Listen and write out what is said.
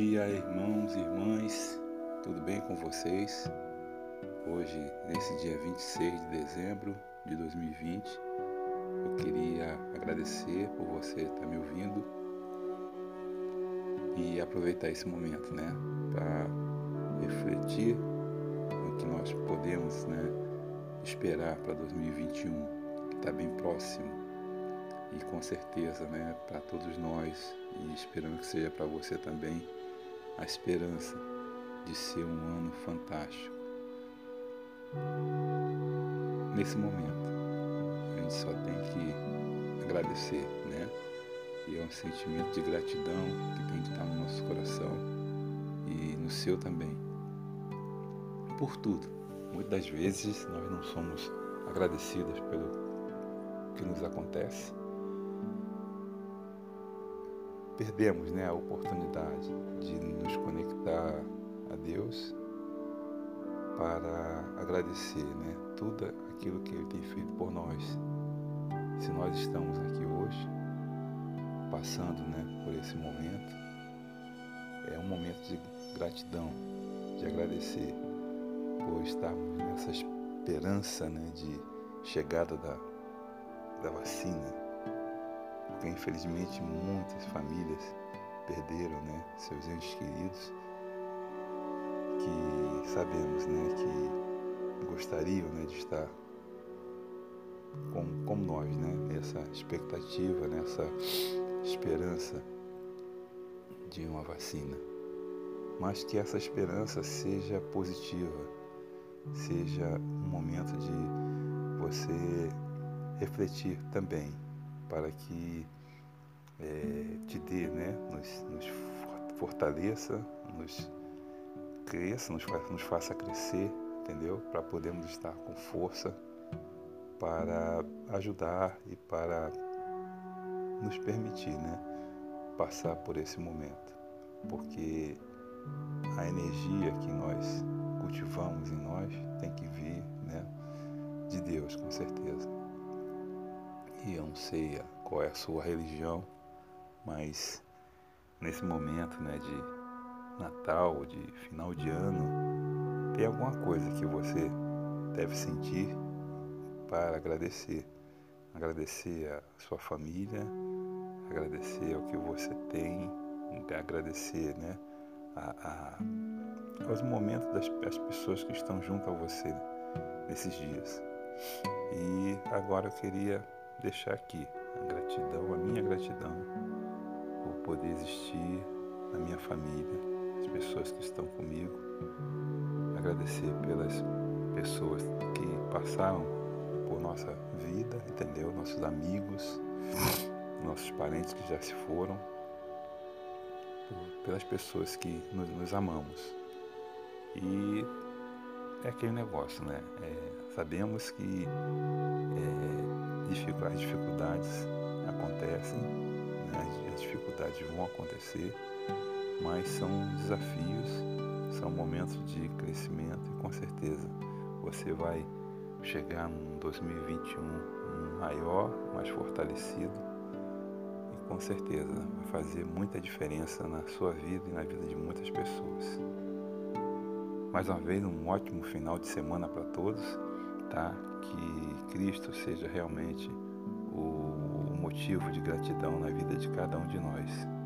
dia, irmãos e irmãs, tudo bem com vocês? Hoje, nesse dia 26 de dezembro de 2020, eu queria agradecer por você estar me ouvindo e aproveitar esse momento, né, para refletir no que nós podemos, né, esperar para 2021, que está bem próximo e com certeza, né, para todos nós e esperando que seja para você também a esperança de ser um ano fantástico. Nesse momento, a gente só tem que agradecer, né? E é um sentimento de gratidão que tem que estar no nosso coração e no seu também. Por tudo. Muitas das vezes nós não somos agradecidos pelo que nos acontece perdemos né, a oportunidade de nos conectar a Deus para agradecer né, tudo aquilo que Ele tem feito por nós. Se nós estamos aqui hoje, passando né, por esse momento, é um momento de gratidão, de agradecer por estarmos nessa esperança né, de chegada da, da vacina porque infelizmente muitas famílias perderam né, seus entes queridos que sabemos né, que gostariam né, de estar como, como nós, né, nessa expectativa, nessa esperança de uma vacina. Mas que essa esperança seja positiva, seja um momento de você refletir também para que é, te dê, né, nos, nos fortaleça, nos cresça, nos, nos faça crescer, entendeu? Para podermos estar com força para ajudar e para nos permitir, né, passar por esse momento, porque a energia que nós cultivamos em nós tem que vir, né, de Deus, com certeza não sei qual é a sua religião, mas nesse momento né, de Natal, de final de ano, tem alguma coisa que você deve sentir para agradecer. Agradecer a sua família, agradecer ao que você tem, agradecer né, a, a, aos momentos das, das pessoas que estão junto a você nesses dias. E agora eu queria deixar aqui a gratidão, a minha gratidão por poder existir na minha família, as pessoas que estão comigo, agradecer pelas pessoas que passaram por nossa vida, entendeu? Nossos amigos, nossos parentes que já se foram, pelas pessoas que nos, nos amamos. E é aquele negócio, né? É, sabemos que as dificuldades acontecem, né? as dificuldades vão acontecer, mas são desafios, são momentos de crescimento e com certeza você vai chegar num 2021 maior, mais fortalecido e com certeza vai fazer muita diferença na sua vida e na vida de muitas pessoas. Mais uma vez, um ótimo final de semana para todos, tá? Que Cristo seja realmente o motivo de gratidão na vida de cada um de nós.